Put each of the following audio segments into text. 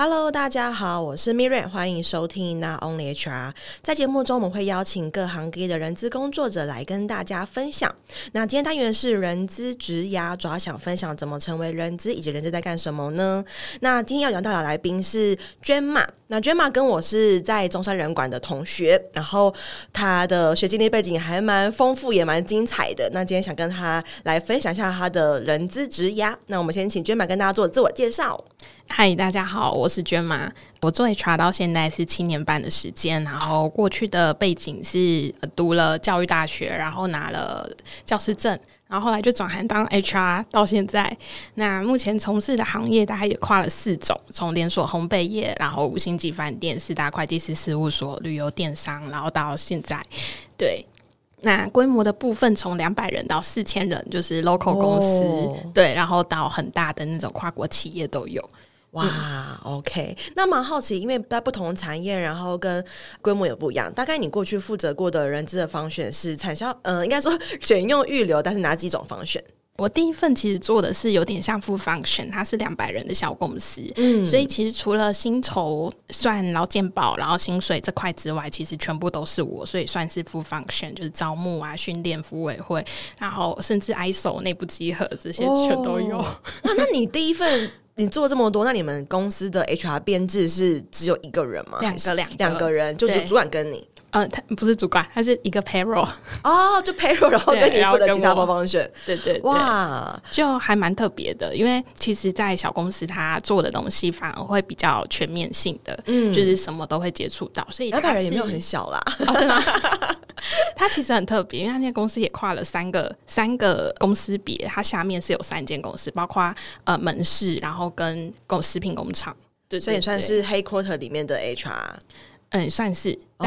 Hello，大家好，我是 Miriam，欢迎收听 Not Only HR。在节目中，我们会邀请各行各业的人资工作者来跟大家分享。那今天单元是人资职涯，主要想分享怎么成为人资，以及人资在干什么呢？那今天要讲到的来宾是娟玛。那娟玛跟我是在中山人管的同学，然后他的学经历背景还蛮丰富，也蛮精彩的。那今天想跟他来分享一下他的人资职涯。那我们先请娟玛跟大家做自我介绍。嗨，大家好，我是娟妈。我做 HR 到现在是七年半的时间，然后过去的背景是读了教育大学，然后拿了教师证，然后后来就转行当 HR 到现在。那目前从事的行业大概也跨了四种，从连锁烘焙业，然后五星级饭店、四大会计师事务所、旅游电商，然后到现在，对。那规模的部分从两百人到四千人，就是 local 公司，哦，对，然后到很大的那种跨国企业都有。哇、嗯，OK，那蛮好奇，因为在不同产业，然后跟规模也不一样。大概你过去负责过的人资的方选是产销，呃，应该说 选用预留，但是哪几种方选？我第一份其实做的是有点像 full function，它是两百人的小公司，嗯，所以其实除了薪酬算劳健保，然后薪水这块之外，其实全部都是我，所以算是 full function，就是招募啊、训练、服委会，然后甚至 ISO 内部集合这些全都有。哦、那你第一份？你做这么多，那你们公司的 HR 编制是只有一个人吗？两个，两个，两个人，就主主管跟你。呃，他不是主管，他是一个 payroll 哦，就 payroll，然后跟你负责其他包方选。对对，对，哇，就还蛮特别的，因为其实，在小公司他做的东西反而会比较全面性的，嗯，就是什么都会接触到，所以两百人也没有很小啦，哦、对吗？他其实很特别，因为他那个公司也跨了三个三个公司别，他下面是有三间公司，包括呃门市，然后跟供食品工厂，对，所以也算是 headquarter 里面的 HR，嗯，算是哦，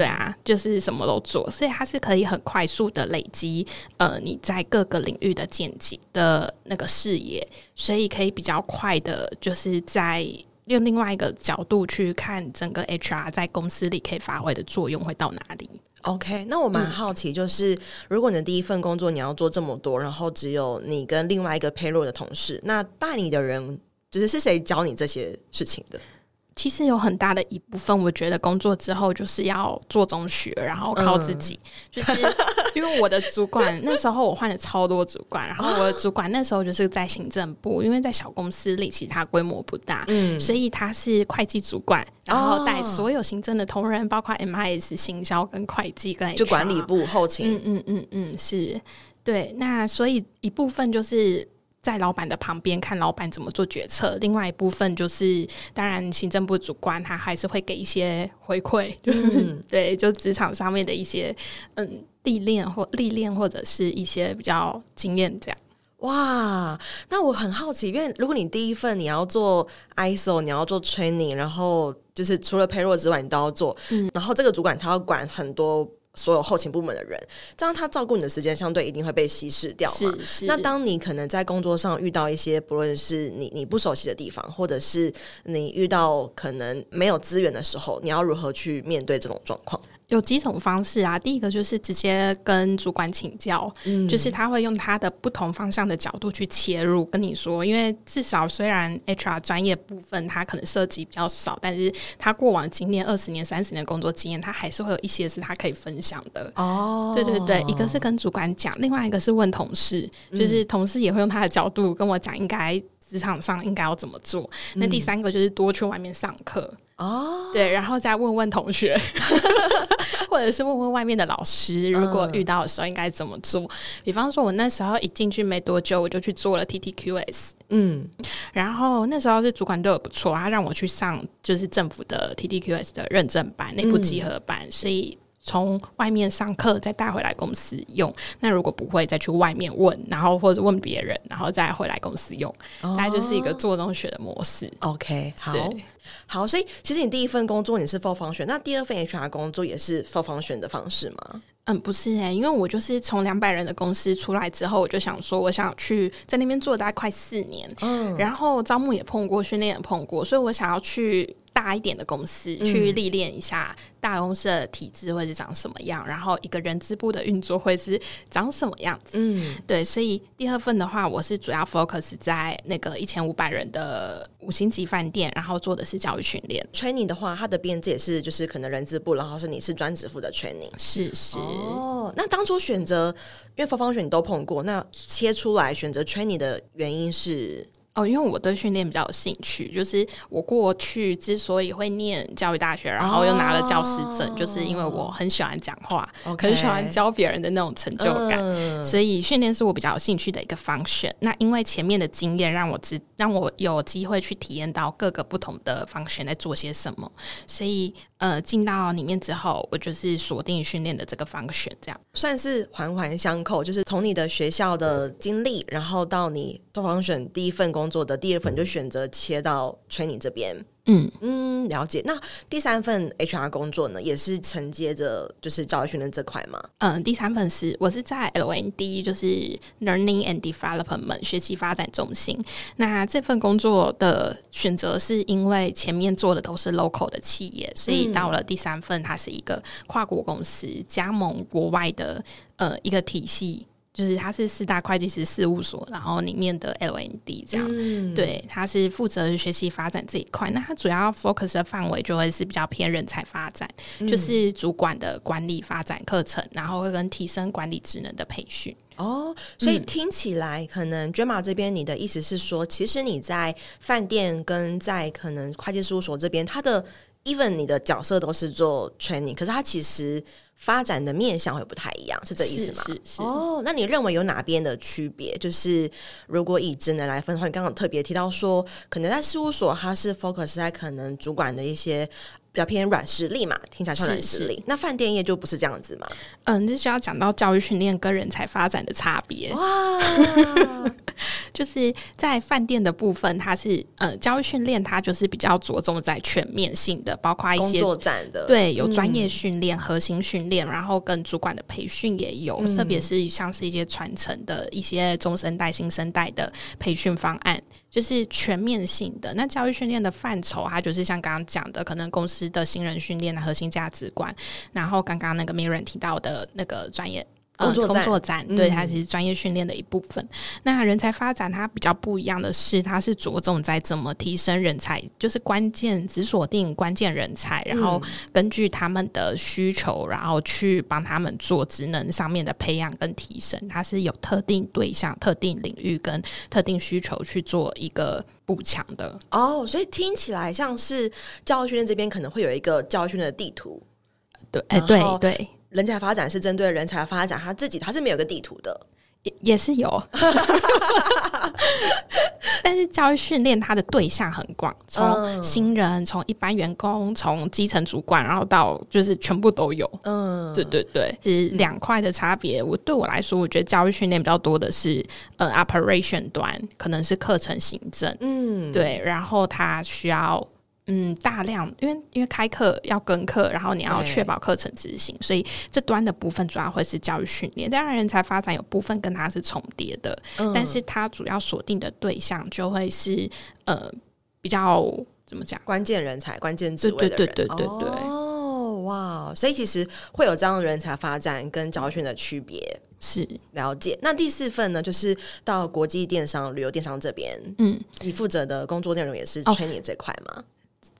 对啊，就是什么都做，所以它是可以很快速的累积呃你在各个领域的见解的那个视野，所以可以比较快的，就是在。用另外一个角度去看整个 HR 在公司里可以发挥的作用会到哪里？OK，那我蛮好奇，就是、嗯、如果你的第一份工作你要做这么多，然后只有你跟另外一个 payroll 的同事，那带你的人就是是谁教你这些事情的？其实有很大的一部分，我觉得工作之后就是要做中学，然后靠自己。嗯、就是 因为我的主管那时候我换了超多主管，然后我的主管那时候就是在行政部，因为在小公司里，其他规模不大，嗯，所以他是会计主管，然后带所有行政的同仁，包括 MIS、行销跟会计跟就管理部后勤，嗯嗯嗯嗯，是对。那所以一部分就是。在老板的旁边看老板怎么做决策，另外一部分就是，当然行政部主管他还是会给一些回馈，就是、嗯、对，就职场上面的一些嗯历练或历练或者是一些比较经验这样。哇，那我很好奇，因为如果你第一份你要做 ISO，你要做 training，然后就是除了 payroll 之外，你都要做，嗯，然后这个主管他要管很多。所有后勤部门的人，这样他照顾你的时间相对一定会被稀释掉嘛。是是。那当你可能在工作上遇到一些不论是你你不熟悉的地方，或者是你遇到可能没有资源的时候，你要如何去面对这种状况？有几种方式啊，第一个就是直接跟主管请教，嗯，就是他会用他的不同方向的角度去切入跟你说，因为至少虽然 HR 专业部分他可能涉及比较少，但是他过往经验二十年、三十年工作经验，他还是会有一些是他可以分享的。哦，对对对，一个是跟主管讲，另外一个是问同事，就是同事也会用他的角度跟我讲，应该职场上应该要怎么做。嗯。那第三个就是多去外面上课。哦，对，然后再问问同学，或者是问问外面的老师，如果遇到的时候应该怎么做。嗯。比方说，我那时候一进去没多久，我就去做了 TTQS，嗯，然后那时候是主管对我不错，他让我去上就是政府的 TTQS 的认证班、内部集合班，嗯，所以从外面上课再带回来公司用。那如果不会，再去外面问，然后或者问别人，然后再回来公司用。大概就是一个做中学的模式。OK，好，好。所以其实你第一份工作你是 full function，那第二份 HR 工作也是 full function 的方式吗？嗯，不是哎、欸，因为我就是从两百人的公司出来之后，我就想说，我想去在那边做大概快四年，嗯，然后招募也碰过，训练也碰过，所以我想要去大一点的公司去历练一下。大公司的体制会是长什么样？然后一个人资部的运作会是长什么样子？嗯，对，所以第二份的话，我是主要 focus 在那个一千五百人的五星级饭店，然后做的是教育训练。training 的话，它的编制也是就是可能人资部，然后是你是专职负责 training。是是哦，那当初选择因为方方选你都碰过，那切出来选择 training 的原因是？哦，因为我对训练比较有兴趣，就是我过去之所以会念教育大学，然后又拿了教师证，哦、就是因为我很喜欢讲话，Okay. 很喜欢教别人的那种成就感，嗯、所以训练是我比较有兴趣的一个 function。那因为前面的经验让我知，让我有机会去体验到各个不同的 function 在做些什么，所以呃，进到里面之后，我就是锁定训练的这个 function，这样算是环环相扣，就是从你的学校的经历，然后到你 function 第一份工。工作的第二份就选择切到 training 这边，嗯嗯，了解。那第三份 HR 工作呢，也是承接着就是教育训练这块吗？嗯，第三份是我是在 LND，就是 Learning and Development 学习发展中心。那这份工作的选择是因为前面做的都是 local 的企业，所以到了第三份，它是一个跨国公司加盟国外的呃一个体系。就是他是四大会计师事务所，然后里面的 LND 这样，嗯、对，他是负责学习发展这一块。那他主要 focus 的范围就会是比较偏人才发展，嗯、就是主管的管理发展课程，然后会跟提升管理职能的培训。哦，所以听起来、嗯、可能 Gemma 这边，你的意思是说，其实你在饭店跟在可能会计事务所这边，他的 even 你的角色都是做 training，可是他其实。发展的面向会不太一样，是这意思吗？是是，那你认为有哪边的区别？就是如果以职能来分的话，你刚刚特别提到说，可能在事务所它是 focus 在可能主管的一些比较偏软实力嘛，听起来像软实力。那饭店业就不是这样子嘛？嗯，这需要讲到教育训练跟人才发展的差别。哇，就是在饭店的部分，它是呃教育训练，它就是比较着重在全面性的，包括一些工作站的，对，有专业训练、嗯、核心训练。然后跟主管的培训也有，嗯、特别是像是一些传承的一些中生代、新生代的培训方案，就是全面性的。那教育训练的范畴，它就是像刚刚讲的，可能公司的新人训练的核心价值观，然后刚刚那个 Mirren 提到的那个专业。工作工作站，对，它是专业训练的一部分。嗯、那人才发展它比较不一样的是，它是着重在怎么提升人才，就是关键只锁定关键人才，然后根据他们的需求，然后去帮他们做职能上面的培养跟提升。它是有特定对象、特定领域跟特定需求去做一个补强的。哦，所以听起来像是教育训练这边可能会有一个教育训练的地图。对，哎，对对。人才发展是针对人才发展，他自己他是没有个地图的，也也是有，但是教育训练它的对象很广，从新人，从一般员工，从基层主管，然后到就是全部都有。嗯，对对对，是两块的差别。我对我来说，我觉得教育训练比较多的是呃 operation 端，可能是课程行政。嗯，对，然后他需要。嗯，大量因为因为开课要跟课，然后你要确保课程执行，所以这端的部分主要会是教育训练。当然，人才发展有部分跟它是重叠的，嗯、但是它主要锁定的对象就会是呃比较怎么讲？关键人才、关键职位的人。对对对对对对。哦，哇！所以其实会有这样的人才发展跟教育训的区别是了解。那第四份呢，就是到国际电商、旅游电商这边，嗯，你负责的工作内容也是 training 这块吗？哦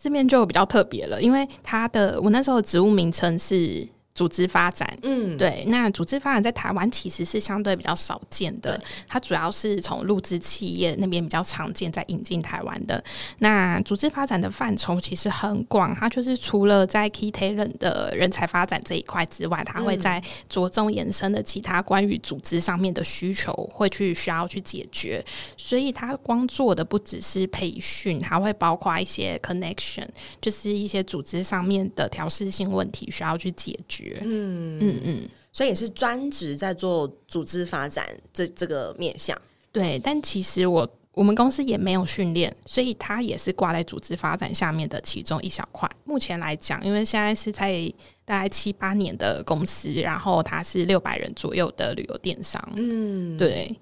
这边就比较特别了，因为它的我那时候植物名称是。组织发展，嗯，对，那组织发展在台湾其实是相对比较少见的，它主要是从入资企业那边比较常见，在引进台湾的。那组织发展的范畴其实很广，它就是除了在 key talent 的人才发展这一块之外，它会在着重延伸的其他关于组织上面的需求，会去需要去解决。所以它光做的不只是培训，还会包括一些 connection，就是一些组织上面的调试性问题需要去解决。觉。嗯嗯嗯，所以也是专职在做组织发展这这个面向。对，但其实我我们公司也没有训练，所以它也是挂在组织发展下面的其中一小块。目前来讲，因为现在是在大概七八年的公司，然后它是六百人左右的旅游电商。嗯，对，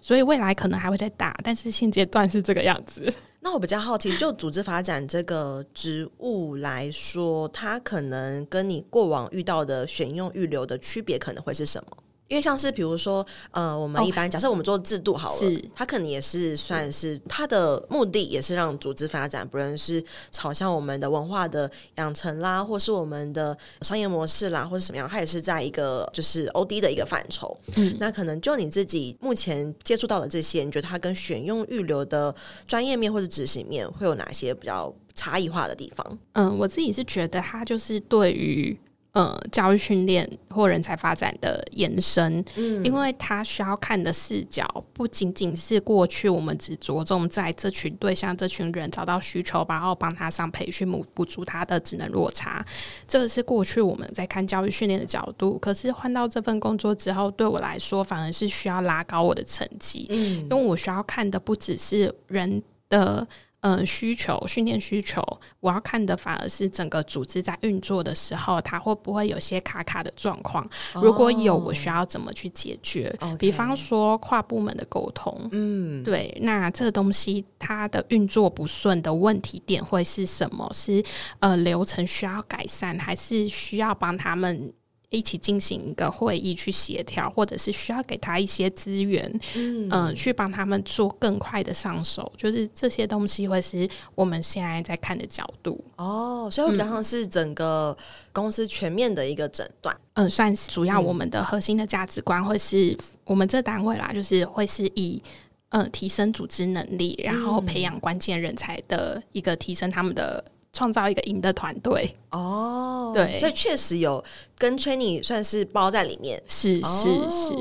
所以未来可能还会再大，但是现阶段是这个样子。那我比较好奇，就组织发展这个职务来说，它可能跟你过往遇到的选用预留的区别可能会是什么？因为像是比如说，呃，我们一般、哦、假设我们做制度好了，是它可能也是算是它的目的，也是让组织发展，不论是朝向我们的文化的养成啦，或是我们的商业模式啦，或是什么样，它也是在一个就是 OD 的一个范畴。嗯，那可能就你自己目前接触到的这些，你觉得它跟选用预留的专业面或者执行面会有哪些比较差异化的地方？嗯，我自己是觉得它就是对于。呃，教育训练或人才发展的延伸，嗯，因为他需要看的视角不仅仅是过去我们只着重在这群对象、这群人找到需求，然后帮他上培训，补补足他的职能落差。这个是过去我们在看教育训练的角度。可是换到这份工作之后，对我来说反而是需要拉高我的成绩，嗯，因为我需要看的不只是人的。嗯，需求训练需求，我要看的反而是整个组织在运作的时候，它会不会有些卡卡的状况？哦、如果有，我需要怎么去解决比方说跨部门的沟通，嗯，对，那这个东西它的运作不顺的问题点会是什么？是呃流程需要改善，还是需要帮他们？一起进行一个会议去协调，或者是需要给他一些资源，嗯、呃，去帮他们做更快的上手，就是这些东西会是我们现在在看的角度。哦，所以比较像是整个公司全面的一个诊断，嗯、呃，算是主要我们的核心的价值观会是我们这单位啦，就是会是以呃提升组织能力，然后培养关键人才的一个提升他们的。创造一个赢的团队哦，对，所以确实有跟 training 算是包在里面，是是是，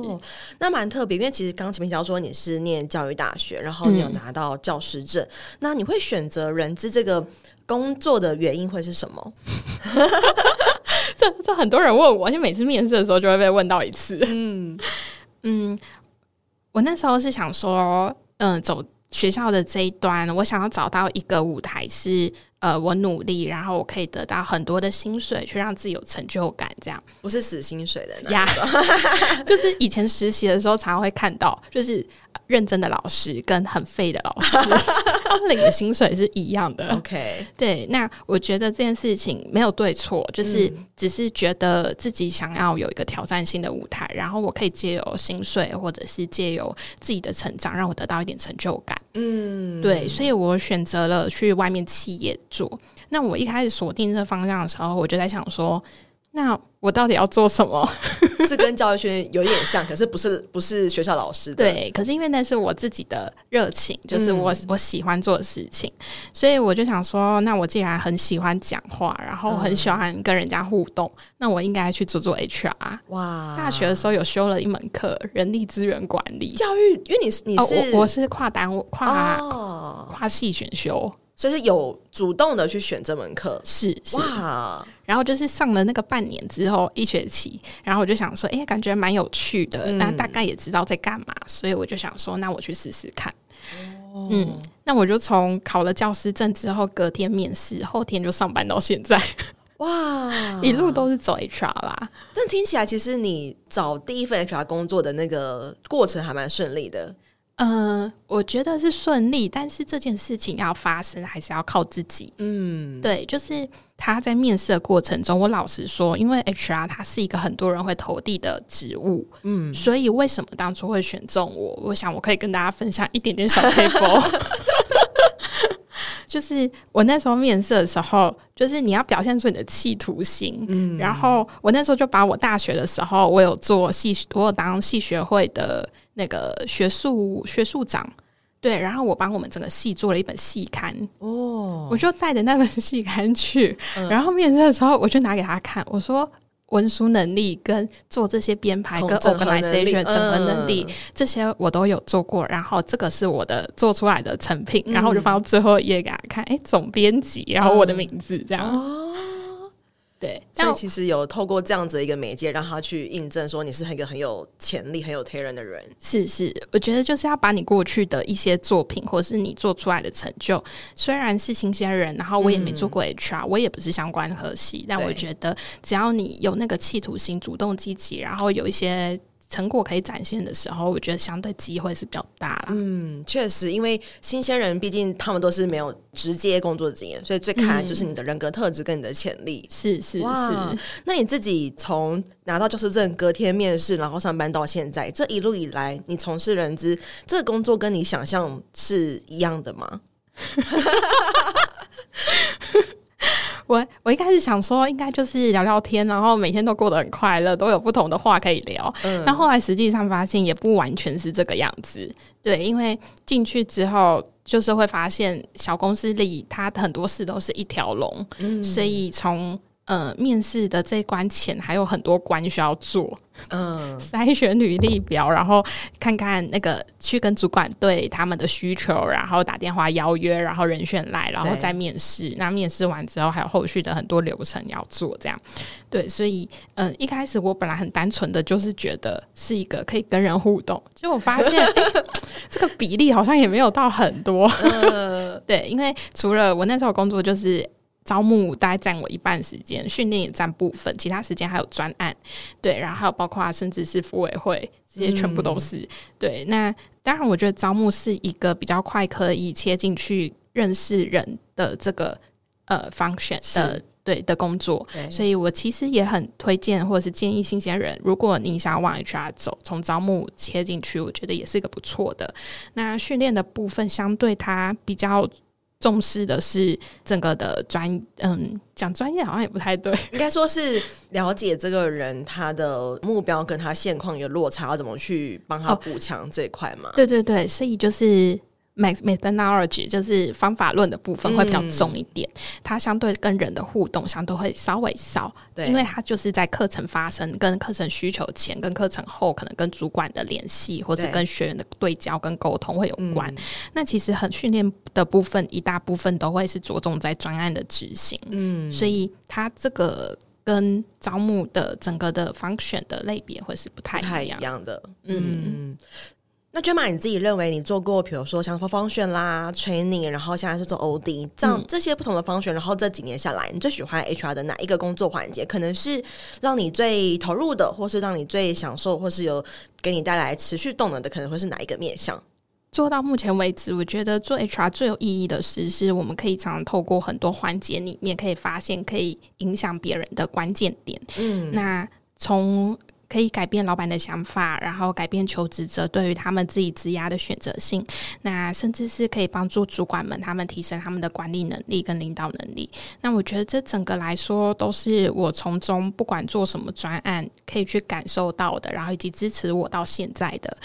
那蛮特别。因为其实刚刚前面讲说你是念教育大学，然后你有拿到教师证，嗯、那你会选择人资这个工作的原因会是什么？这这很多人问我，而且每次面试的时候就会被问到一次。嗯嗯，我那时候是想说，嗯，走学校的这一端，我想要找到一个舞台是。呃，我努力，然后我可以得到很多的薪水，去让自己有成就感，这样不是死薪水的呀。Yeah, 就是以前实习的时候，常常会看到，就是认真的老师跟很废的老师，他们领的薪水是一样的。OK，对。那我觉得这件事情没有对错，就是只是觉得自己想要有一个挑战性的舞台，然后我可以借由薪水，或者是借由自己的成长，让我得到一点成就感。嗯，对。所以我选择了去外面企业。做，那我一开始锁定这个方向的时候，我就在想说，那我到底要做什么？是跟教育学院有点像，可是不是不是学校老师的。对，可是因为那是我自己的热情，就是我、嗯、我喜欢做的事情，所以我就想说，那我既然很喜欢讲话，然后很喜欢跟人家互动，嗯、那我应该去做做 HR。哇，大学的时候有修了一门课，人力资源管理教育，因为你是你是、哦、我，我是跨单位跨、哦、跨系选修。所以是有主动的去选这门课，是，是。哇，然后就是上了那个半年之后一学期，然后我就想说，哎、欸，感觉蛮有趣的，那、嗯、大概也知道在干嘛，所以我就想说，那我去试试看。哦、嗯，那我就从考了教师证之后，隔天面试，后天就上班到现在，哇，一路都是走 HR 啦。但听起来，其实你找第一份 HR 工作的那个过程还蛮顺利的。嗯、呃，我觉得是顺利，但是这件事情要发生还是要靠自己。嗯，对，就是他在面试的过程中，我老实说，因为 HR 他是一个很多人会投递的职务，嗯，所以为什么当初会选中我？我想我可以跟大家分享一点点小撇步。就是我那时候面试的时候，就是你要表现出你的企图心。嗯，然后我那时候就把我大学的时候，我有做系，我有当系学会的那个学术学术长，对，然后我帮我们整个系做了一本系刊。哦，我就带着那本系刊去，嗯，然后面试的时候，我就拿给他看，我说。文书能力跟做这些编排跟 organization 整合能力，这些我都有做过。然后这个是我的做出来的成品，然后我就放到最后一页给他看。哎，总编辑，然后我的名字这样。对，所以其实有透过这样子的一个媒介，让他去印证说你是一个很有潜力、很有 talent 的人。是是，我觉得就是要把你过去的一些作品，或者是你做出来的成就，虽然是新鲜人，然后我也没做过 HR，、嗯、我也不是相关核系，但我觉得只要你有那个企图心、主动积极，然后有一些。成果可以展现的时候，我觉得相对机会是比较大啦。嗯，确实，因为新鲜人毕竟他们都是没有直接工作经验，所以最看的就是你的人格特质跟你的潜力。是是、嗯、是。那你自己从拿到教师证，隔天面试，然后上班到现在，这一路以来，你从事人资这个工作，跟你想象是一样的吗？我我一开始想说，应该就是聊聊天，然后每天都过得很快乐，都有不同的话可以聊。嗯，但后来实际上发现，也不完全是这个样子。对，因为进去之后，就是会发现小公司里，它很多事都是一条龙，嗯，所以从。呃，面试的这一关前还有很多关需要做，嗯，筛选履历表，然后看看那个去跟主管对他们的需求，然后打电话邀约，然后人选来，然后再面试。那面试完之后，还有后续的很多流程要做，这样。对，所以，嗯、呃，一开始我本来很单纯的就是觉得是一个可以跟人互动，结果发现，欸、这个比例好像也没有到很多。嗯、对，因为除了我那时候工作就是。招募大概占我一半时间，训练也占部分，其他时间还有专案，对，然后还有包括甚至是服委会，这些全部都是、嗯、对。那当然，我觉得招募是一个比较快可以切进去认识人的这个呃 function 的对的工作，所以我其实也很推荐或者是建议新鲜人，如果你想要往 HR 走，从招募切进去，我觉得也是一个不错的。那训练的部分相对它比较。重视的是整个的专，嗯，讲专业好像也不太对，应该说是了解这个人他的目标跟他现况有落差，要怎么去帮他补强这一块嘛？对对对，所以就是。Methodology 就是方法论的部分会比较重一点，嗯，它相对跟人的互动相对会稍微少，对，因为它就是在课程发生、跟课程需求前、跟课程后，可能跟主管的联系或者跟学员的对焦跟沟通会有关。那其实很训练的部分，一大部分都会是着重在专案的执行，嗯，所以它这个跟招募的整个的 function 的类别会是不太一样，太一样的，嗯。嗯那 Gemma 你自己认为你做过，比如说像 function 啦、training，然后现在是做 OD，这样这些不同的 function，然后这几年下来，你最喜欢 HR 的哪一个工作环节？可能是让你最投入的，或是让你最享受，或是有给你带来持续动能的，可能会是哪一个面向？做到目前为止，我觉得做 HR 最有意义的事，是我们可以常常透过很多环节里面，可以发现可以影响别人的关键点。嗯，那从可以改变老板的想法，然后改变求职者对于他们自己职涯的选择性。那甚至是可以帮助主管们他们提升他们的管理能力跟领导能力。那我觉得这整个来说都是我从中不管做什么专案可以去感受到的，然后以及支持我到现在的。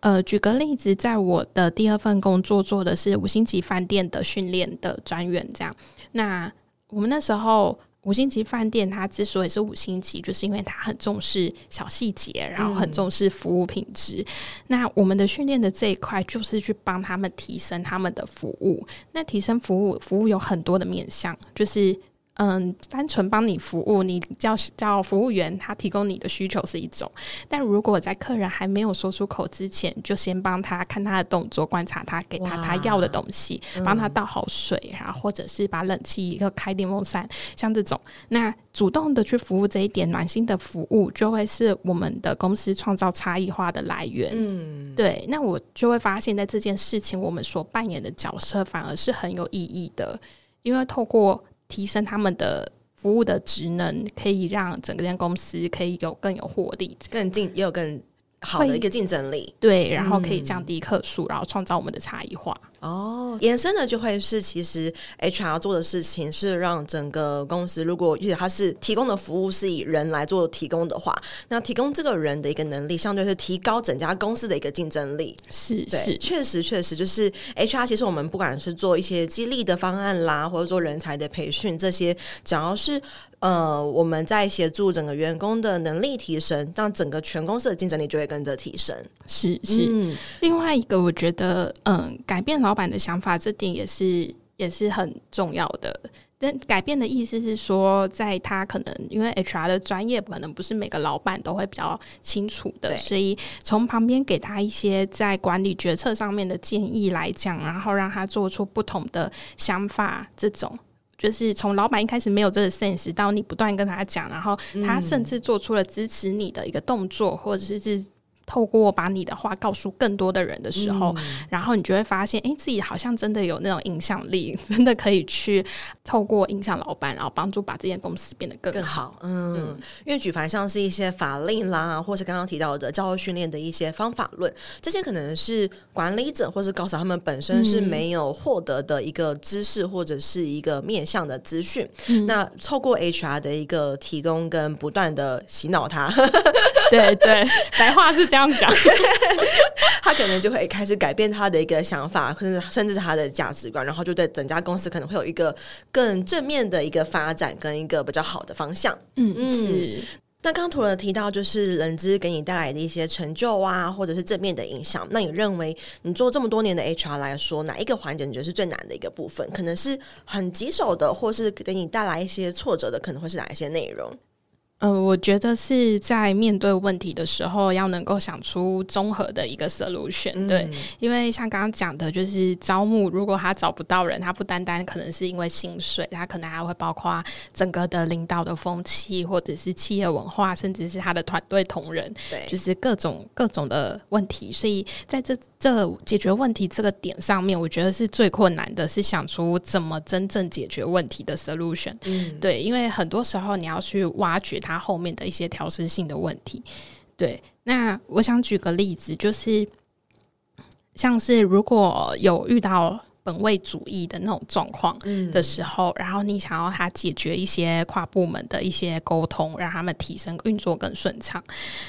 呃，举个例子，在我的第二份工作做的是五星级饭店的训练的专员，这样。那我们那时候。五星级饭店，它之所以是五星级，就是因为它很重视小细节，然后很重视服务品质。嗯。那我们的训练的这一块，就是去帮他们提升他们的服务。那提升服务，服务有很多的面向，就是。嗯，单纯帮你服务，你叫叫服务员，他提供你的需求是一种。但如果在客人还没有说出口之前，就先帮他看他的动作，观察他，给他他要的东西，帮他倒好水，然后或者是把冷气一个开电风扇，像这种，那主动的去服务这一点暖心的服务，就会是我们的公司创造差异化的来源。嗯，对，那我就会发现，在这件事情，我们所扮演的角色反而是很有意义的，因为透过。提升他们的服务的职能，可以让整个间公司可以有更有活力，更竞也有更好的一个竞争力。对，然后可以降低客数，然后创造我们的差异化。哦，延伸的就会是，其实 HR 做的事情是让整个公司，如果而且他是提供的服务是以人来做提供的话，那提供这个人的一个能力，相对是提高整家公司的一个竞争力。是对是，确实确实就是 HR。其实我们不管是做一些激励的方案啦，或者做人才的培训，这些只要是呃我们在协助整个员工的能力提升，让整个全公司的竞争力就会跟着提升。是是、嗯，另外一个我觉得，嗯，改变老板的想法，这点也是也是很重要的。但改变的意思是说，在他可能因为 HR 的专业可能不是每个老板都会比较清楚的，所以从旁边给他一些在管理决策上面的建议来讲，然后让他做出不同的想法，这种就是从老板一开始没有这个 sense，到你不断跟他讲，然后他甚至做出了支持你的一个动作，或者是是。透过把你的话告诉更多的人的时候，嗯、然后你就会发现，哎，自己好像真的有那种影响力，真的可以去透过影响老板，然后帮助把这间公司变得更好。更好嗯，嗯，因为举凡像是一些法令啦，或是刚刚提到的教育训练的一些方法论，这些可能是管理者或是高手他们本身是没有获得的一个知识或者是一个面向的资讯。嗯、那透过 HR 的一个提供跟不断的洗脑他。对对，白话是这样讲，他可能就会开始改变他的一个想法，甚至甚至他的价值观，然后就对整家公司可能会有一个更正面的一个发展，跟一个比较好的方向。嗯嗯，是。那刚刚除了提到就是人资给你带来的一些成就啊，或者是正面的影响，那你认为你做这么多年的 HR 来说，哪一个环节你觉得是最难的一个部分？可能是很棘手的，或是给你带来一些挫折的，可能会是哪一些内容？嗯、呃，我觉得是在面对问题的时候，要能够想出综合的一个 solution、嗯。对，因为像刚刚讲的，就是招募，如果他找不到人，他不单单可能是因为薪水，他可能还会包括整个的领导的风气，或者是企业文化，甚至是他的团队同仁，对，就是各种各种的问题。所以在这这解决问题这个点上面，我觉得是最困难的，是想出怎么真正解决问题的 solution。嗯，对，因为很多时候你要去挖掘。它后面的一些调试性的问题，对。那我想举个例子，就是像是如果有遇到本位主义的那种状况的时候，嗯，然后你想要他解决一些跨部门的一些沟通，让他们提升运作更顺畅，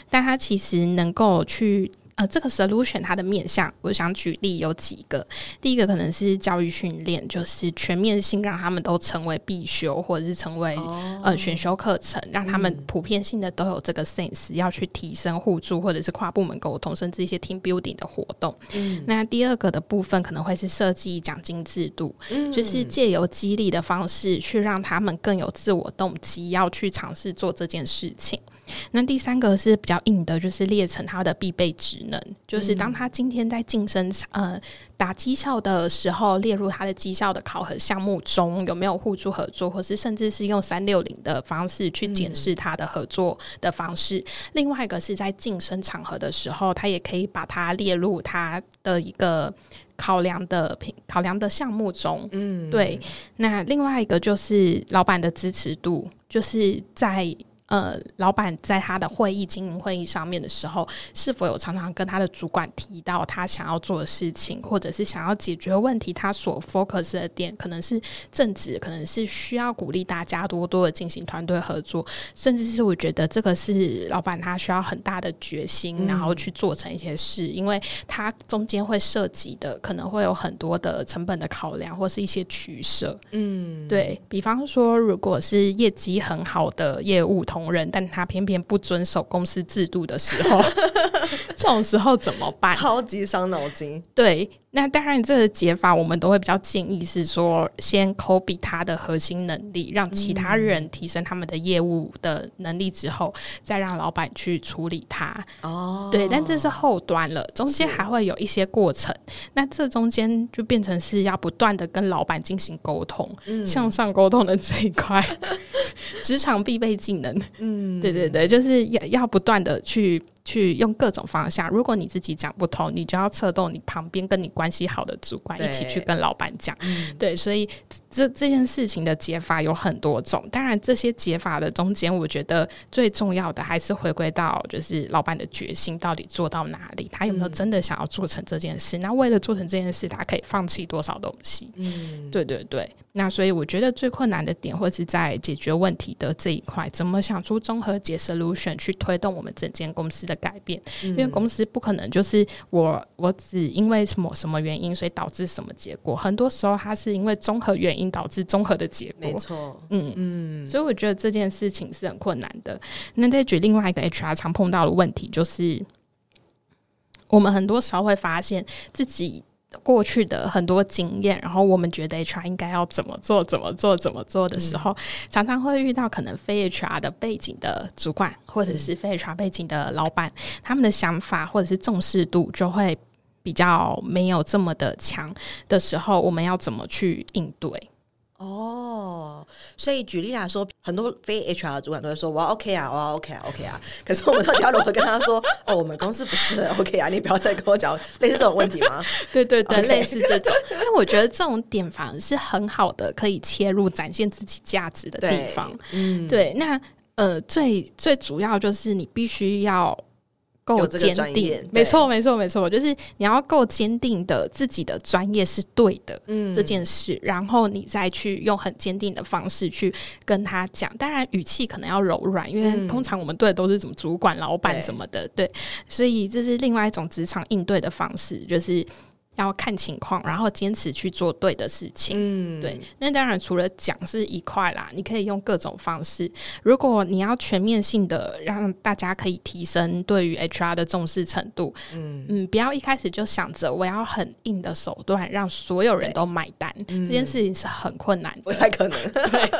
但他其实能够去。呃，这个 solution 它的面向，我想举例有几个。第一个可能是教育训练，就是全面性让他们都成为必修，或者是成为、哦、呃选修课程，让他们普遍性的都有这个 sense，要去提升互助或者是跨部门沟通，甚至一些 team building 的活动。嗯、那第二个的部分可能会是设计奖金制度，嗯、就是借由激励的方式去让他们更有自我动机，要去尝试做这件事情。那第三个是比较硬的，就是列成他的必备职能，就是当他今天在晋升呃打绩效的时候，列入他的绩效的考核项目中有没有互助合作，或是甚至是用三六零的方式去检视他的合作的方式。另外一个是在晋升场合的时候，他也可以把它列入他的一个考量的评考量的项目中。嗯，对。那另外一个就是老板的支持度，就是在。呃，老板在他的会议经营会议上面的时候，是否有常常跟他的主管提到他想要做的事情，或者是想要解决问题？他所 focus 的点可能是正职，可能是需要鼓励大家多多的进行团队合作，甚至是我觉得这个是老板他需要很大的决心，然后去做成一些事，嗯、因为他中间会涉及的可能会有很多的成本的考量，或是一些取舍。嗯，对，比方说，如果是业绩很好的业务同同仁，但他偏偏不遵守公司制度的时候，这种时候怎么办？超级伤脑筋。对。那当然，这个解法我们都会比较建议是说，先 copy 他的核心能力，让其他人提升他们的业务的能力之后，嗯、再让老板去处理他。哦，对，但这是后端了，中间还会有一些过程。那这中间就变成是要不断的跟老板进行沟通，嗯、向上沟通的这一块，职场必备技能。嗯，对对对，就是要要不断的去。去用各种方向，如果你自己讲不通，你就要策动你旁边跟你关系好的主管一起去跟老板讲。对，所以这这件事情的解法有很多种。当然，这些解法的中间，我觉得最重要的还是回归到就是老板的决心到底做到哪里，他有没有真的想要做成这件事？那为了做成这件事，他可以放弃多少东西？嗯，对对对。那所以我觉得最困难的点，或是在解决问题的这一块，怎么想出综合解 solution 去推动我们整间公司的改变？嗯、因为公司不可能就是我我只因为什么什么原因，所以导致什么结果。很多时候它是因为综合原因导致综合的结果。没错，嗯嗯。所以我觉得这件事情是很困难的。那再举另外一个 HR 常碰到的问题，就是我们很多时候会发现自己。过去的很多经验，然后我们觉得 HR 应该要怎么做、怎么做、怎么做的时候，嗯、常常会遇到可能非 HR 的背景的主管，或者是非 HR 背景的老板，嗯、他们的想法或者是重视度就会比较没有这么的强的时候，我们要怎么去应对？哦，所以举例来说，很多非 HR 的主管都会说：“我要 OK 啊，我要 OK 啊，OK 啊。”可是我们到底要如何跟他说：“哦，我们公司不是 OK 啊，你不要再跟我讲类似这种问题吗？”对对对类似这种。因为我觉得这种点反而是很好的，可以切入展现自己价值的地方。嗯，对。那呃，最最主要就是你必须要。够坚定，没错，没错，没错，就是你要够坚定的自己的专业是对的，嗯，这件事，然后你再去用很坚定的方式去跟他讲，当然语气可能要柔软，因为通常我们对的都是什么主管、老板什么的，对，对，所以这是另外一种职场应对的方式，就是。要看情况，然后坚持去做对的事情。嗯，对。那当然，除了讲是一块啦，你可以用各种方式。如果你要全面性的让大家可以提升对于 HR 的重视程度，嗯嗯，不要一开始就想着我要很硬的手段让所有人都买单，嗯、这件事情是很困难的，不太可能。对，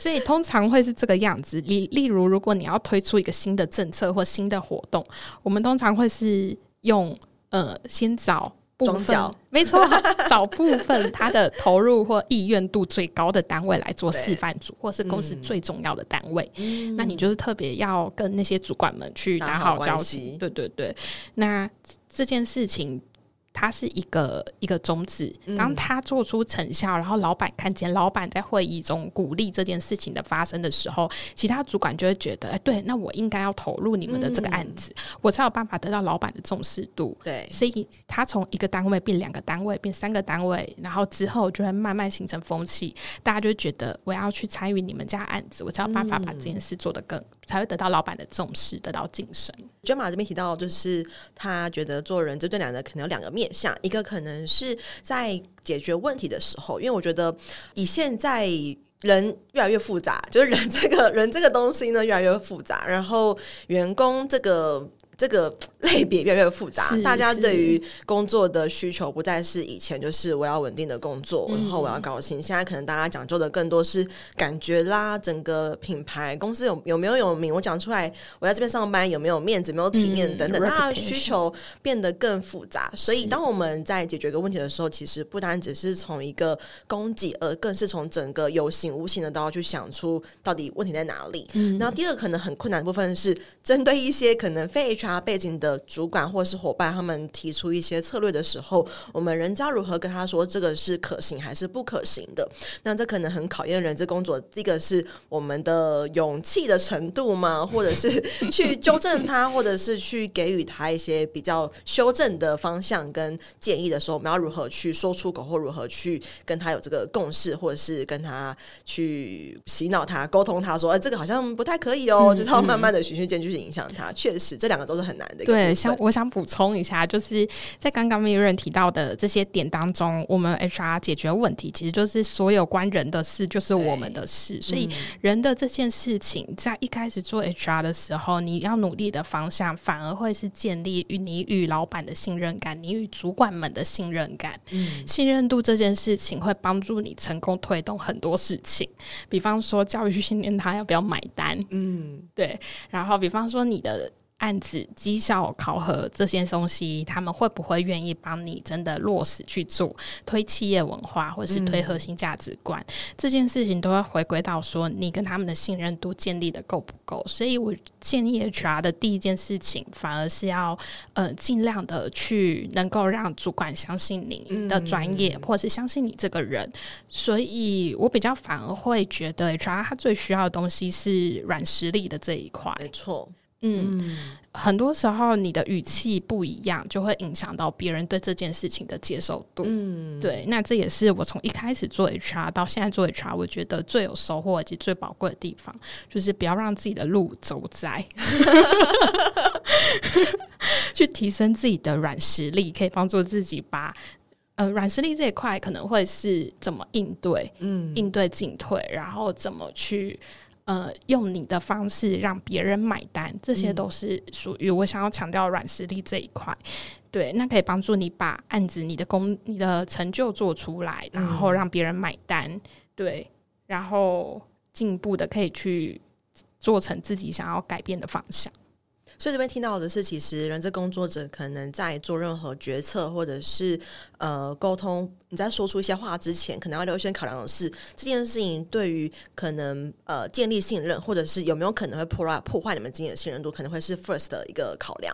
所以通常会是这个样子。例例如，如果你要推出一个新的政策或新的活动，我们通常会是用呃，先找。部分没错，找部分他的投入或意愿度最高的单位来做示范组，或是公司最重要的单位。嗯、那你就是特别要跟那些主管们去打好交集。对对对，那这件事情。它是一个一个宗旨，当他做出成效，然后老板看见，老板在会议中鼓励这件事情的发生的时候，其他主管就会觉得，哎，对，那我应该要投入你们的这个案子，嗯、我才有办法得到老板的重视度。对，所以他从一个单位变两个单位，变三个单位，然后之后就会慢慢形成风气，大家就觉得我要去参与你们家案子，我才有办法把这件事做得更。才会得到老板的重视，得到晋升。娟玛这边提到，就是他觉得做人就这两个可能有两个面向，一个可能是在解决问题的时候，因为我觉得以现在人越来越复杂，就是人这个人这个东西呢越来越复杂，然后员工这个。这个 类别越来越复杂，大家对于工作的需求不再是以前就是我要稳定的工作，然后我要高薪。现在可能大家讲究的更多是感觉啦，整个品牌公司有有没有有名，我讲出来我在这边上班有没有面子，没有体面等等，大家的需求变得更复杂。所以当我们在解决一个问题的时候，其实不单只是从一个供给，而更是从整个有形无形的都要去想出到底问题在哪里。然后第二个可能很困难的部分是针对一些可能非 HR。他背景的主管或是伙伴，他们提出一些策略的时候，我们人家如何跟他说这个是可行还是不可行的？那这可能很考验人资工作。这个是我们的勇气的程度吗？或者是去纠正他，或者是去给予他一些比较修正的方向跟建议的时候，我们要如何去说出口，或如何去跟他有这个共识，或者是跟他去洗脑他、沟通他说，哎，这个好像不太可以哦，就是要慢慢的循序渐进去影响他。确实，这两个都。是很难的。对，想我想补充一下，就是在刚刚 Miriam 提到的这些点当中，我们 HR 解决问题，其实就是所有关人的事，就是我们的事。所以人的这件事情，在一开始做 HR 的时候，你要努力的方向，反而会是建立与你与老板的信任感，你与主管们的信任感。嗯，信任度这件事情会帮助你成功推动很多事情，比方说教育训练他要不要买单。嗯，对。然后，比方说你的。案子绩效考核这些东西，他们会不会愿意帮你真的落实去做，推企业文化或者是推核心价值观、嗯、这件事情，都会回归到说你跟他们的信任度建立的够不够。所以我建议 HR 的第一件事情，反而是要呃尽量的去能够让主管相信你的专业，嗯、或者是相信你这个人。所以我比较反而会觉得 HR 他最需要的东西是软实力的这一块。没错。嗯，嗯，很多时候你的语气不一样，就会影响到别人对这件事情的接受度。嗯，对，那这也是我从一开始做 HR 到现在做 HR，我觉得最有收获以及最宝贵的地方，就是不要让自己的路走窄，去提升自己的软实力，可以帮助自己把呃软实力这一块可能会是怎么应对，嗯，应对进退，然后怎么去。呃，用你的方式让别人买单，这些都是属于我想要强调软实力这一块。对，那可以帮助你把案子、你的工、你的成就做出来，然后让别人买单。对，然后进一步的可以去做成自己想要改变的方向。所以这边听到的是，其实人资工作者可能在做任何决策或者是呃沟通，你在说出一些话之前，可能要优先考量的是这件事情对于可能呃建立信任，或者是有没有可能会破坏破坏你们之间的信任度，可能会是 first 的一个考量。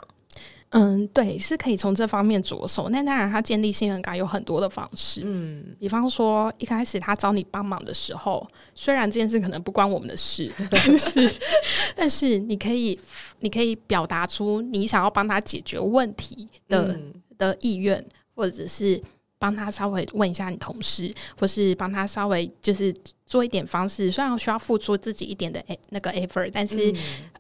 嗯，对，是可以从这方面着手。那当然，他建立信任感有很多的方式。嗯，比方说一开始他找你帮忙的时候，虽然这件事可能不关我们的事，但是但是你可以你可以表达出你想要帮他解决问题的、嗯、的意愿，或者是帮他稍微问一下你同事，或是帮他稍微就是做一点方式。虽然需要付出自己一点的那个 effort，但是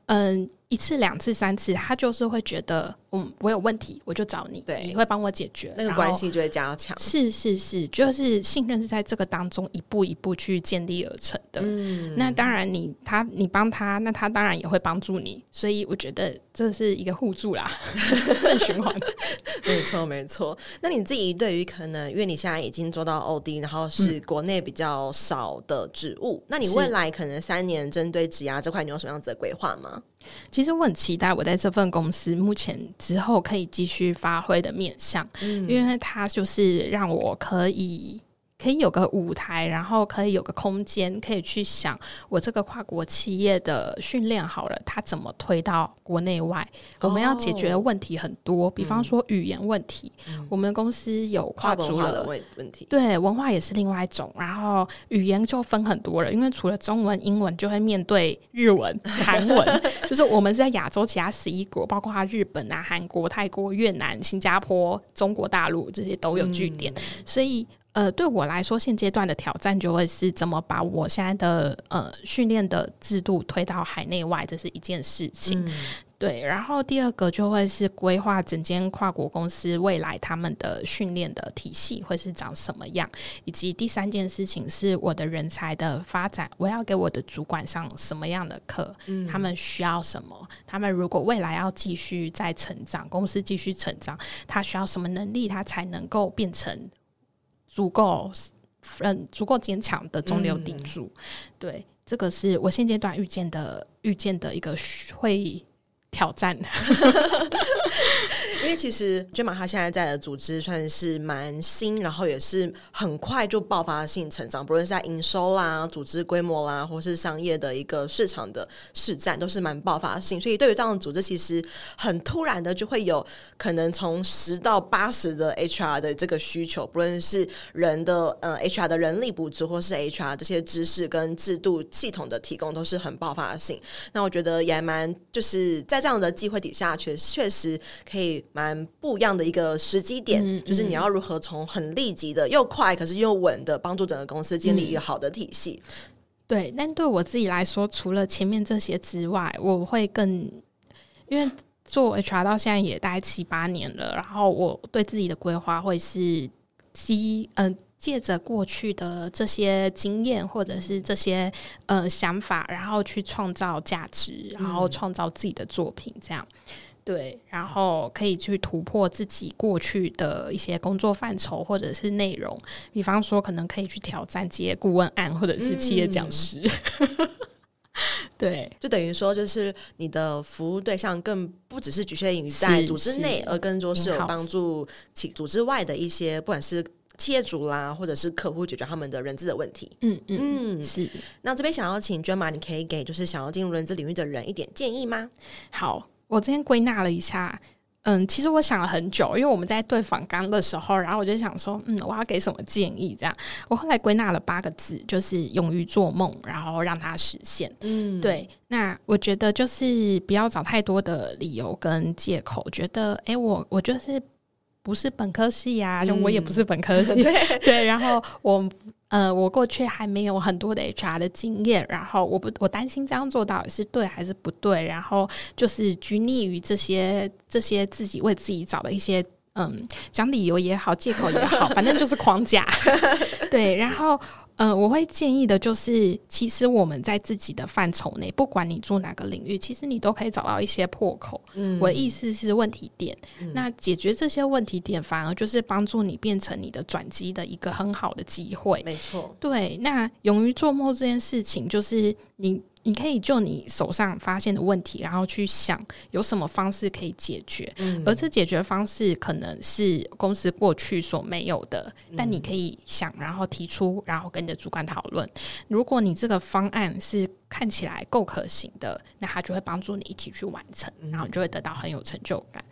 嗯。嗯一次、两次、三次，他就是会觉得，嗯，我有问题，我就找你，对，你会帮我解决，那个关系就会加强。是是是，就是信任是在这个当中一步一步去建立而成的。嗯，那当然你，你他你帮他，那他当然也会帮助你，所以我觉得这是一个互助啦，正循环。没错没错。那你自己对于可能，因为你现在已经做到 OD，然后是国内比较少的职务，嗯，那你未来可能三年针对职涯这块，你有什么样子的规划吗？其实我很期待我在这份公司目前之后可以继续发挥的面向，嗯，因为它就是让我可以。可以有个舞台，然后可以有个空间，可以去想我这个跨国企业的训练好了，它怎么推到国内外？哦、我们要解决的问题很多，比方说语言问题，嗯、我们公司有跨族的问题，对，文化也是另外一种，然后语言就分很多了，因为除了中文、英文，就会面对日文、韩文，就是我们是在亚洲其他十一国，包括日本啊、韩国、泰国、越南、新加坡、中国大陆这些都有据点，嗯、所以。呃，对我来说，现阶段的挑战就会是怎么把我现在的呃训练的制度推到海内外，这是一件事情。嗯、对，然后第二个就会是规划整间跨国公司未来他们的训练的体系会是长什么样，以及第三件事情是我的人才的发展，我要给我的主管上什么样的课，嗯、他们需要什么，他们如果未来要继续在成长，公司继续成长，他需要什么能力，他才能够变成。足够，嗯，足够坚强的中流砥柱，嗯、对，这个是我现阶段遇见的遇见的一个会挑战。因为其实娟玛她现在在的组织算是蛮新，然后也是很快就爆发性成长，不论是在营收啦、组织规模啦，或是商业的一个市场的市占，都是蛮爆发性。所以对于这样的组织，其实很突然的就会有可能从十到八十的 HR 的这个需求，不论是人的呃 HR 的人力补足，或是 HR 这些知识跟制度系统的提供，都是很爆发性。那我觉得也蛮就是在这样的机会底下，确确实可以。蛮不一样的一个时机点，就是你要如何从很立即的又快，可是又稳的帮助整个公司建立一个好的体系。嗯、对，但对我自己来说，除了前面这些之外，我会更因为做 HR 到现在也大概七八年了，然后我对自己的规划会是基嗯借着过去的这些经验或者是这些呃想法，然后去创造价值，然后创造自己的作品，这样。对，然后可以去突破自己过去的一些工作范畴或者是内容，比方说可能可以去挑战接顾问案或者是企业讲师。嗯、对，就等于说，就是你的服务对象更不只是局限于在组织内，而更多是有帮助其组织外的一些，不管是企业主啦，或者是客户解决他们的人资的问题。嗯嗯，嗯是。那这边想要请娟玛，你可以给就是想要进入人资领域的人一点建议吗？好。我今天归纳了一下，嗯，其实我想了很久，因为我们在对访刚的时候，然后我就想说，嗯，我要给什么建议？这样，我后来归纳了八个字，就是勇于做梦，然后让它实现。嗯，对。那我觉得就是不要找太多的理由跟借口，觉得，哎，我我就是不是本科系呀、啊，就我也不是本科系，对，然后我。呃，我过去还没有很多的 HR 的经验，然后我不，我担心这样做到底是对还是不对，然后就是拘泥于这些这些自己为自己找的一些嗯，讲理由也好，借口也好，反正就是框架。对，然后。嗯、呃，我会建议的就是，其实我们在自己的范畴内，不管你做哪个领域，其实你都可以找到一些破口。嗯，我的意思是问题点。嗯、那解决这些问题点，反而就是帮助你变成你的转机的一个很好的机会。没错，对。那勇于做梦这件事情，就是你。你可以就你手上发现的问题，然后去想有什么方式可以解决，嗯、而这解决方式可能是公司过去所没有的，嗯、但你可以想，然后提出，然后跟你的主管讨论。如果你这个方案是看起来够可行的，那他就会帮助你一起去完成，然后你就会得到很有成就感。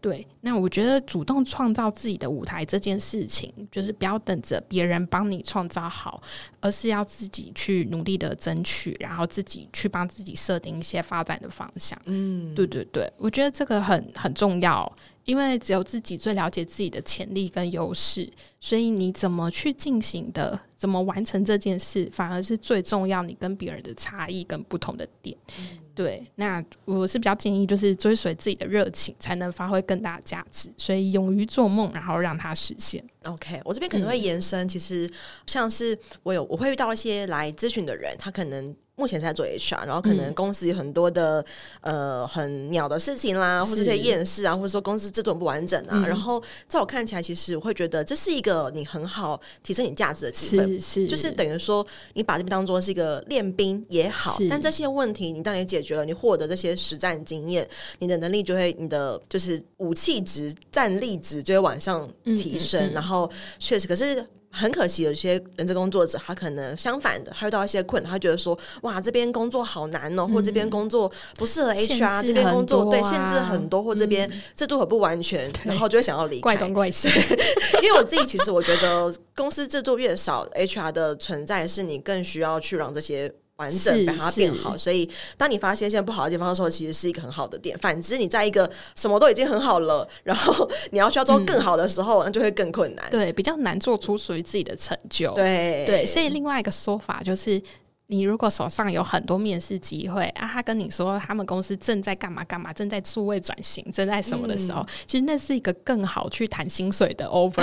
对，那我觉得主动创造自己的舞台这件事情，就是不要等着别人帮你创造好，而是要自己去努力的争取，然后自己去帮自己设定一些发展的方向。嗯，对对对，我觉得这个很很重要。因为只有自己最了解自己的潜力跟优势，所以你怎么去进行的，怎么完成这件事，反而是最重要。你跟别人的差异跟不同的点，嗯、对。那我是比较建议，就是追随自己的热情，才能发挥更大的价值。所以勇于做梦，然后让它实现。OK，我这边可能会延伸，嗯、其实像是我有我会遇到一些来咨询的人，他可能。目前在做 HR，然后可能公司有很多的、嗯、呃很鸟的事情啦，或者这些厌世啊，或者说公司制度很不完整啊。嗯、然后在我看起来，其实我会觉得这是一个你很好提升你价值的机会，是是就是等于说你把这边当做是一个练兵也好。但这些问题你当你解决了，你获得这些实战经验，你的能力就会，你的就是武器值、战力值就会往上提升。然后确实，可是。很可惜，有些人资工作者他可能相反的，他遇到一些困难，他觉得说，哇，这边工作好难哦，嗯、或这边工作不适合 HR，、啊、这边工作对限制很多，或这边制度很不完全，嗯、然后就会想要离开。怪东怪西，因为我自己其实我觉得，公司制度越少，HR 的存在是你更需要去让这些。完整，把它变好。所以，当你发现现在不好的地方的时候，其实是一个很好的点。反之，你在一个什么都已经很好了，然后你要需要做更好的时候，嗯、那就会更困难。对，比较难做出属于自己的成就。对对，所以另外一个说法就是，你如果手上有很多面试机会啊，他跟你说他们公司正在干嘛干嘛，正在数位转型，正在什么的时候，嗯、其实那是一个更好去谈薪水的 offer。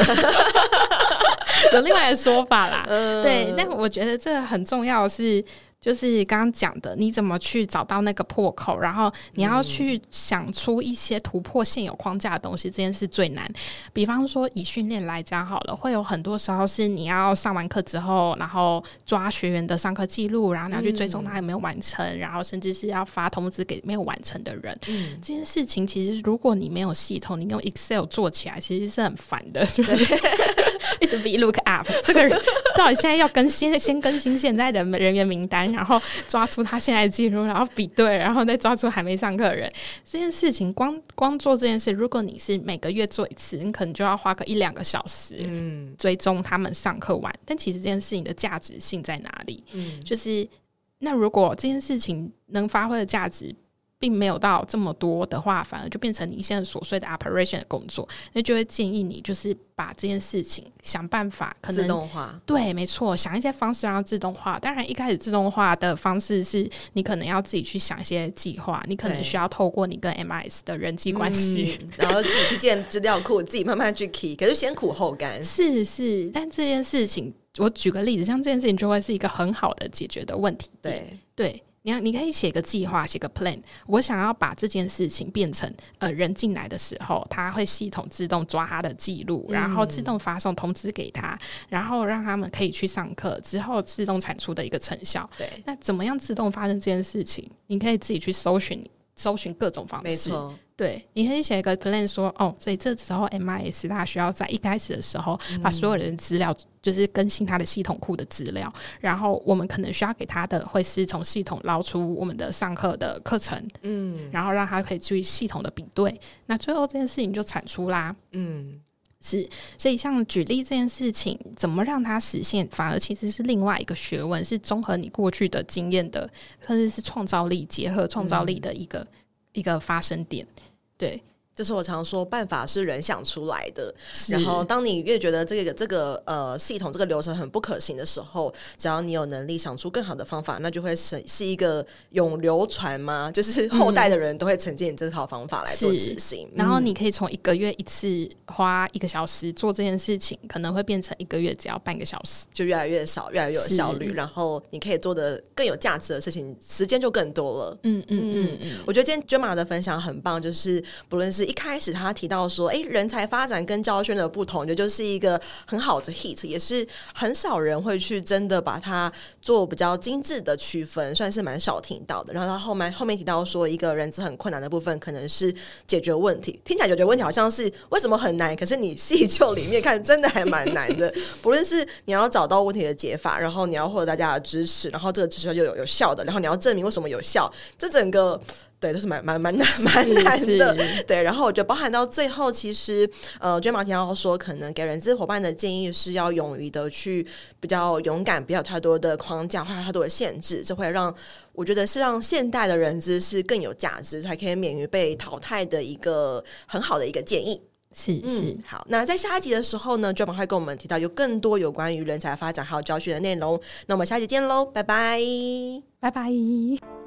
有另外的说法啦，嗯、对，但我觉得这很重要是。就是刚刚讲的，你怎么去找到那个破口，然后你要去想出一些突破现有框架的东西，这件事最难。比方说以训练来讲好了，会有很多时候是你要上完课之后，然后抓学员的上课记录，然后你要去追踪他有没有完成，嗯、然后甚至是要发通知给没有完成的人。嗯、这件事情其实如果你没有系统，你用 Excel 做起来其实是很烦的，就是对 一直 VLOOKUP 这个人到底现在要更新，先更新现在的人员名单。然后抓出他现在的记录，然后比对，然后再抓出还没上课的人。这件事情光光做这件事，如果你是每个月做一次，你可能就要花个一两个小时，嗯，追踪他们上课完。但其实这件事情的价值性在哪里？嗯，就是那如果这件事情能发挥的价值。并没有到这么多的话，反而就变成你现在琐碎的 operation 的工作，那就会建议你就是把这件事情想办法可能自动化。对，没错，想一些方式让它自动化。当然，一开始自动化的方式是你可能要自己去想一些计划，你可能需要透过你跟 MIS 的人际关系，嗯、然后自己去建资料库，自己慢慢去 key，可是先苦后甘。是是，但这件事情，我举个例子，像这件事情就会是一个很好的解决的问题。对对。你你可以写个计划，写个 plan。我想要把这件事情变成，呃，人进来的时候，他会系统自动抓他的记录，然后自动发送通知给他，然后让他们可以去上课，之后自动产出的一个成效。对，那怎么样自动发生这件事情？你可以自己去搜寻，搜寻各种方式。没错。对，你可以写一个 plan 说，哦，所以这时候 MIS 它需要在一开始的时候把所有人的资料，就是更新它的系统库的资料，嗯、然后我们可能需要给他的会是从系统捞出我们的上课的课程，嗯，然后让他可以去系统的比对，那最后这件事情就产出啦，嗯，是，所以像举例这件事情，怎么让它实现，反而其实是另外一个学问，是综合你过去的经验的，甚至是创造力结合创造力的一个。一个发生点，对，就是我常说，办法是人想出来的。然后，当你越觉得这个这个呃系统这个流程很不可行的时候，只要你有能力想出更好的方法，那就会是是一个永流传嘛，就是后代的人都会承接你这套方法来做执行。然后，你可以从一个月一次花一个小时做这件事情，可能会变成一个月只要半个小时，就越来越少，越来越有效率。然后，你可以做的更有价值的事情，时间就更多了。嗯嗯嗯嗯，我觉得今天 Gemma 的分享很棒，就是不论是一开始他提到说，哎，人才发展跟教学的不同，这就，就是一个很好的 hit，也是很少人会去真的把它做比较精致的区分，算是蛮少听到的。然后他后面后面提到说，一个人资很困难的部分，可能是解决问题。听起来解决问题好像是为什么很难，可是你细究里面看，真的还蛮难的。不论是你要找到问题的解法，然后你要获得大家的支持，然后这个支持就有有效的，然后你要证明为什么有效，这整个。对，都是蛮蛮蛮难蛮难的。对，然后我觉得包含到最后，其实呃，Gemma 提到说，可能给人资伙伴的建议是要勇于的去比较勇敢，不要太多的框架或太多的限制，这会让我觉得是让现代的人资是更有价值，才可以免于被淘汰的一个很好的一个建议。是是、嗯，好，那在下一集的时候呢，Gemma 会跟我们提到有更多有关于人才发展还有教学的内容。那我们下期见喽，拜拜，拜拜。